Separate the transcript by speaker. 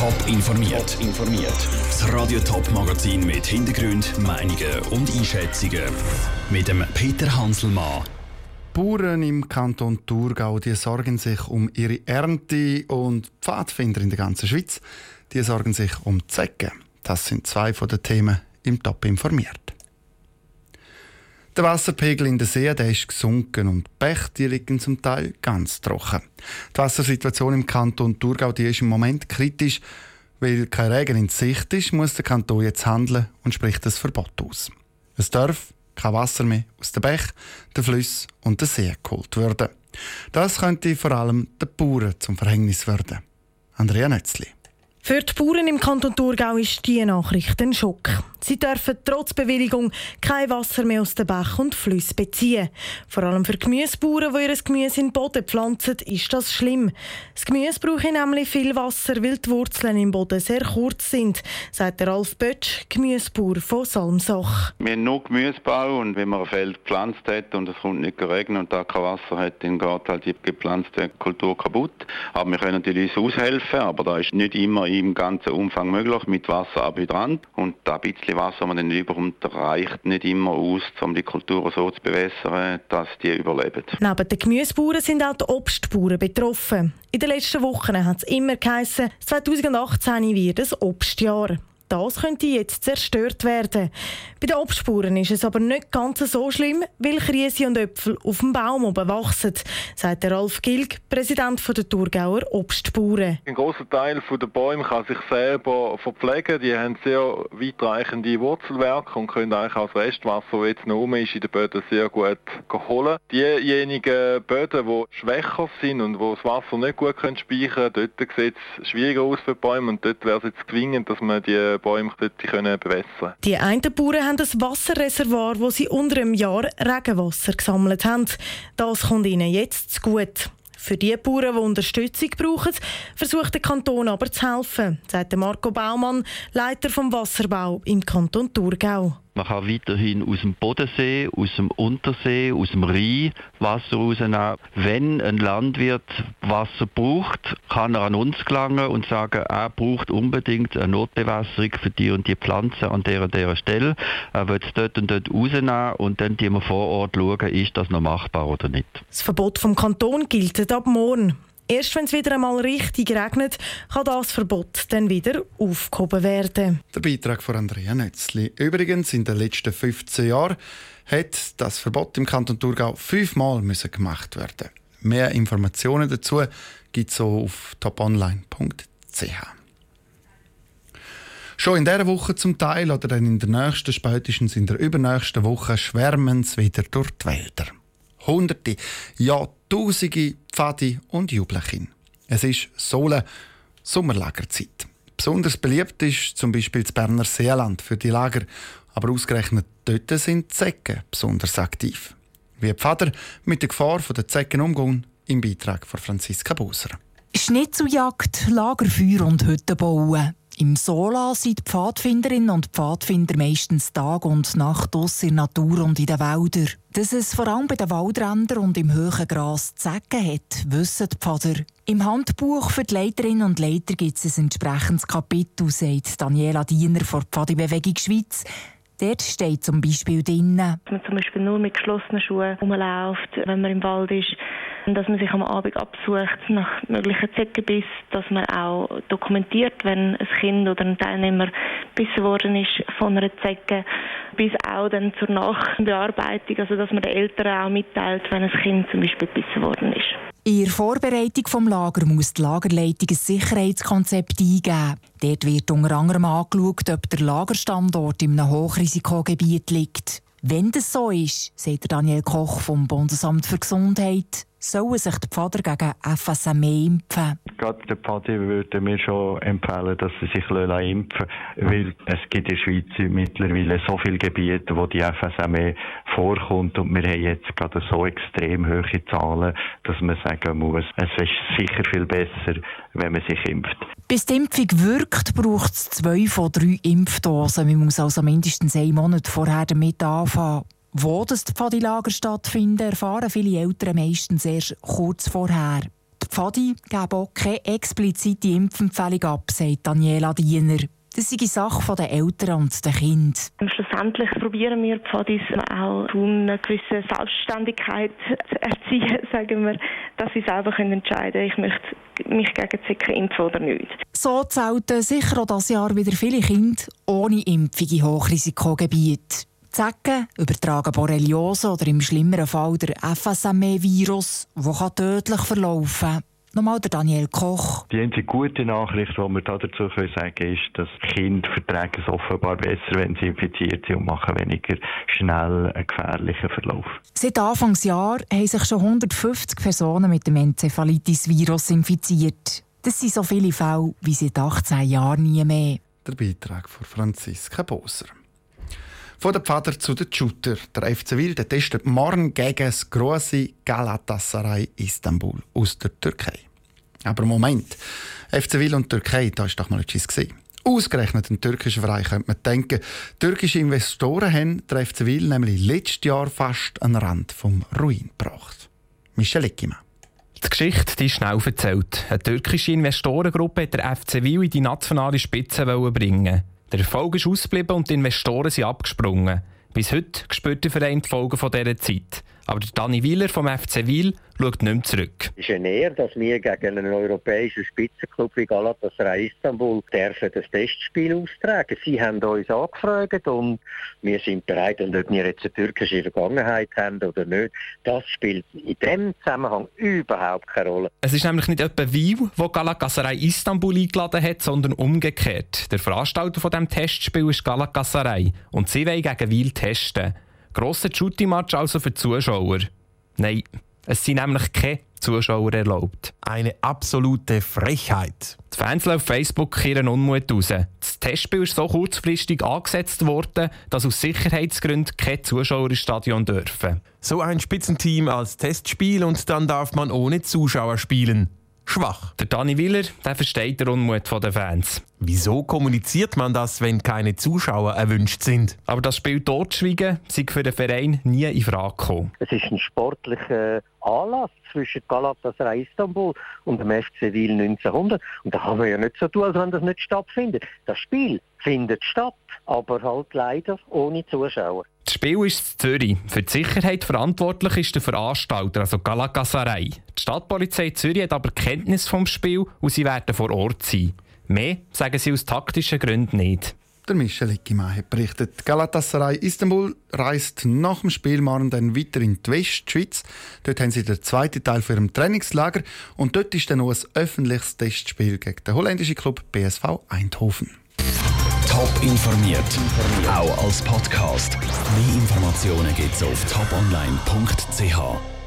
Speaker 1: Top informiert. informiert. Das Radio Top Magazin mit Hintergrund, Meinungen und Einschätzungen mit dem Peter Hanselmann.
Speaker 2: Bauern im Kanton Thurgau die sorgen sich um ihre Ernte und Pfadfinder in der ganzen Schweiz die sorgen sich um Zecken. Das sind zwei von den Themen im Top informiert. Der Wasserpegel in den See der ist gesunken und die Bäche liegen zum Teil ganz trocken. Die Wassersituation im Kanton Thurgau die ist im Moment kritisch. Weil kein Regen in Sicht ist, muss der Kanton jetzt handeln und spricht das Verbot aus. Es darf kein Wasser mehr aus den Bächen, den Flüssen und den See geholt werden. Das könnte vor allem den Bauern zum Verhängnis werden. Andrea Nötzli.
Speaker 3: Für die Bauern im Kanton Thurgau ist diese Nachricht ein Schock. Sie dürfen trotz Bewilligung kein Wasser mehr aus den Bach und Flüssen beziehen. Vor allem für Gemüsebauern, die ihr Gemüse in den Boden pflanzen, ist das schlimm. Das Gemüse braucht nämlich viel Wasser, weil die Wurzeln im Boden sehr kurz sind, sagt der Ralf Bötsch, Gemüsebauer von Salmsach.
Speaker 4: Wir haben nur Gemüsebau und wenn man ein Feld gepflanzt hat und es kommt nicht regnen und da kein Wasser hat, dann geht halt die gepflanzte Kultur kaputt. Aber wir können natürlich aushelfen, aber da ist nicht immer im ganzen Umfang möglich mit Wasser ab Hydrant und da bisschen Wasser, das man dann überkommt, reicht nicht immer aus, um die Kulturen so zu bewässern, dass die überleben.
Speaker 3: Neben den Gemüsebauern sind auch die Obstbauern betroffen. In den letzten Wochen hat es immer geheißen, 2018 wird ein Obstjahr. Das könnte jetzt zerstört werden. Bei den Obstspuren ist es aber nicht ganz so schlimm, weil Krise und Äpfel auf dem Baum oben wachsen, sagt Ralf Gilg, Präsident der Thurgauer Obstspuren.
Speaker 5: Ein großer Teil der Bäume kann sich selber verpflegen. Die haben sehr weitreichende Wurzelwerke und können eigentlich auch das Restwasser, das jetzt noch rum ist, in den Böden sehr gut holen. Diejenigen Böden, die schwächer sind und wo das Wasser nicht gut speichern können, dort sieht es schwieriger aus für die Bäume und dort wäre es jetzt zwingend, dass man die Bäume dort bewässern können.
Speaker 3: Die einen Bauern haben ein Wasserreservoir, wo sie unter einem Jahr Regenwasser gesammelt haben. Das kommt ihnen jetzt zu gut. Für die Bauern, die Unterstützung brauchen, versucht der Kanton aber zu helfen, sagt Marco Baumann, Leiter vom Wasserbau im Kanton Thurgau.
Speaker 6: Man kann weiterhin aus dem Bodensee, aus dem Untersee, aus dem Rhein Wasser rausnehmen. Wenn ein Landwirt Wasser braucht, kann er an uns gelangen und sagen, er braucht unbedingt eine Notbewässerung für die und die Pflanze an der und der Stelle. Er wird es dort und dort rausnehmen und dann die wir vor Ort schauen, ist das noch machbar oder nicht.
Speaker 3: Das Verbot vom Kanton gilt ab morgen. Erst wenn es wieder einmal richtig regnet, kann das Verbot dann wieder aufgehoben werden.
Speaker 2: Der Beitrag von Andrea Nötzli. Übrigens, in den letzten 15 Jahren hat das Verbot im Kanton Thurgau fünfmal müssen gemacht werden. Mehr Informationen dazu gibt es auf toponline.ch. Schon in dieser Woche zum Teil oder dann in der nächsten, spätestens in der übernächsten Woche schwärmen sie wieder durch die Wälder. Hunderte, ja Tausende Pfadi und Jubelchen. Es ist Sohle Sommerlagerzeit. Besonders beliebt ist zum Beispiel das Berner Seeland für die Lager, aber ausgerechnet dort sind die Zecken besonders aktiv. Wie Pfader mit der Gefahr der Zecken umgehen, im Beitrag von Franziska Boser.
Speaker 7: Schnitzeljagd, Lagerfeuer und Hütten bauen. Im Sola sind Pfadfinderinnen und Pfadfinder meistens Tag und Nacht aus in der Natur und in den Wäldern. Dass es vor allem bei den Waldrändern und im hohen Gras Zecken hat, wissen die Pfader. Im Handbuch für die Leiterinnen und Leiter gibt es ein entsprechendes Kapitel, sagt Daniela Diener von Pfadibewegung Schweiz. Dort steht zum Beispiel drin, dass
Speaker 8: man zum Beispiel nur mit geschlossenen Schuhen rumläuft, wenn man im Wald ist dass man sich am Abend absucht nach möglichen Zeckenbiss, dass man auch dokumentiert, wenn ein Kind oder ein Teilnehmer bissen worden ist von einer Zecke, bis auch dann zur Nachbearbeitung, also dass man den Eltern auch mitteilt, wenn ein Kind zum Beispiel bissen worden ist.
Speaker 7: In der Vorbereitung des Lager muss die Lagerleitung ein Sicherheitskonzept eingeben. Dort wird unter anderem angeschaut, ob der Lagerstandort in einem Hochrisikogebiet liegt. Wenn das so ist, sagt Daniel Koch vom Bundesamt für Gesundheit, sollen sich die Pfader gegen FSME impfen.
Speaker 9: Gerade der Pfadi würde mir schon empfehlen, dass sie sich impfen lassen, weil es gibt in der Schweiz mittlerweile so viele Gebiete, wo die FSME vorkommt und wir haben jetzt gerade so extrem hohe Zahlen, dass man sagen muss, es ist sicher viel besser, wenn man sich impft.
Speaker 7: Bis die Impfung wirkt, braucht es zwei von drei Impfdosen. Man muss also mindestens einen Monat vorher damit anfangen. Wo das die Pfadilager stattfinden, erfahren viele Eltern meistens erst kurz vorher. Die Pfadi geben auch keine explizite Impfempfehlung ab, sagt Daniela Diener. Das sei Sache der Eltern und der Kinder.
Speaker 8: Schlussendlich probieren wir Pfadis auch eine gewisse Selbstständigkeit zu erziehen, sagen wir, dass sie selber entscheiden können, ich möchte mich gegen Zika impfen oder nicht.
Speaker 7: So zählten sicher auch dieses Jahr wieder viele Kinder ohne Impfung in Hochrisikogebiete. Zecken übertragen Borreliose oder im schlimmeren Fall der FSME-Virus, der tödlich verlaufen kann. Nochmal der Daniel Koch.
Speaker 9: Die einzige gute Nachricht, die wir dazu sagen können, ist, dass Kinder vertragen es offenbar besser, wenn sie infiziert sind und machen weniger schnell einen gefährlichen Verlauf.
Speaker 7: Seit Anfangsjahr haben sich schon 150 Personen mit dem Enzephalitis-Virus infiziert. Das sind so viele Fälle wie seit 18 Jahren nie mehr.
Speaker 2: Der Beitrag von Franziska Boser. Von der Pfader zu den Shooter. Der FC Wil der testet morgen gegen das grosse Galatasaray Istanbul aus der Türkei. Aber Moment, FC Wil und Türkei, da ist doch mal etwas gesehen. Ausgerechnet ein türkischer Verein könnte man denken. Türkische Investoren haben der FC Wil nämlich letztes Jahr fast an den Rand vom Ruin gebracht. Michel Eckimann.
Speaker 10: Die Geschichte die ist schnell erzählt. Eine türkische Investorengruppe hat der FC Wil in die nationale Spitze bringen. Der Erfolg ist ausgeblieben und die Investoren sind abgesprungen. Bis heute spürt der Verein die Folgen dieser Zeit. Aber Dani Wieler vom FC Wiel schaut nicht mehr zurück.
Speaker 11: Es ist eine Ehre, dass wir gegen einen europäischen Spitzenklub wie Galatasaray Istanbul dürfen das Testspiel austragen. Sie haben uns angefragt und wir sind bereit, und ob wir jetzt eine türkische Vergangenheit haben oder nicht, das spielt in diesem Zusammenhang überhaupt keine Rolle.
Speaker 10: Es ist nämlich nicht etwa Wiel, wo Galatasaray Istanbul eingeladen hat, sondern umgekehrt. Der Veranstalter von diesem Testspiel ist Galatasaray und sie wollen gegen Wiel testen. Grosser Shooting-Match also für Zuschauer. Nein, es sind nämlich keine Zuschauer erlaubt.
Speaker 12: Eine absolute Frechheit.
Speaker 10: Die Fans auf Facebook kehren Unmut raus. Das Testspiel ist so kurzfristig angesetzt worden, dass aus Sicherheitsgründen keine Zuschauer ins Stadion dürfen.
Speaker 12: So ein Spitzenteam als Testspiel und dann darf man ohne Zuschauer spielen schwach.
Speaker 10: Der Dani Willer der versteht den Unmut der Fans.
Speaker 12: Wieso kommuniziert man das, wenn keine Zuschauer erwünscht sind?
Speaker 10: Aber das Spiel totschweigen sei für den Verein nie in Frage gekommen.
Speaker 11: Es ist ein sportlicher Anlass zwischen Galatasaray Istanbul und dem FC Wil 1900. Und da haben wir ja nicht so tun, als wenn das nicht stattfindet. Das Spiel findet statt, aber halt leider ohne Zuschauer.
Speaker 10: Das Spiel ist in Zürich. Für die Sicherheit verantwortlich ist der Veranstalter, also Galatasaray. Die Stadtpolizei Zürich hat aber Kenntnis vom Spiel und sie werden vor Ort sein. Mehr sagen sie aus taktischen Gründen nicht.
Speaker 2: Der Michel Ickimann hat berichtet. Galatasaray Istanbul reist nach dem Spiel morgen dann weiter in die Westschweiz. Dort haben sie den zweiten Teil für ihrem Trainingslager und dort ist dann noch ein öffentliches Testspiel gegen den holländischen Club BSV Eindhoven.
Speaker 1: Top informiert, auch als Podcast. Mehr Informationen gibt's auf toponline.ch.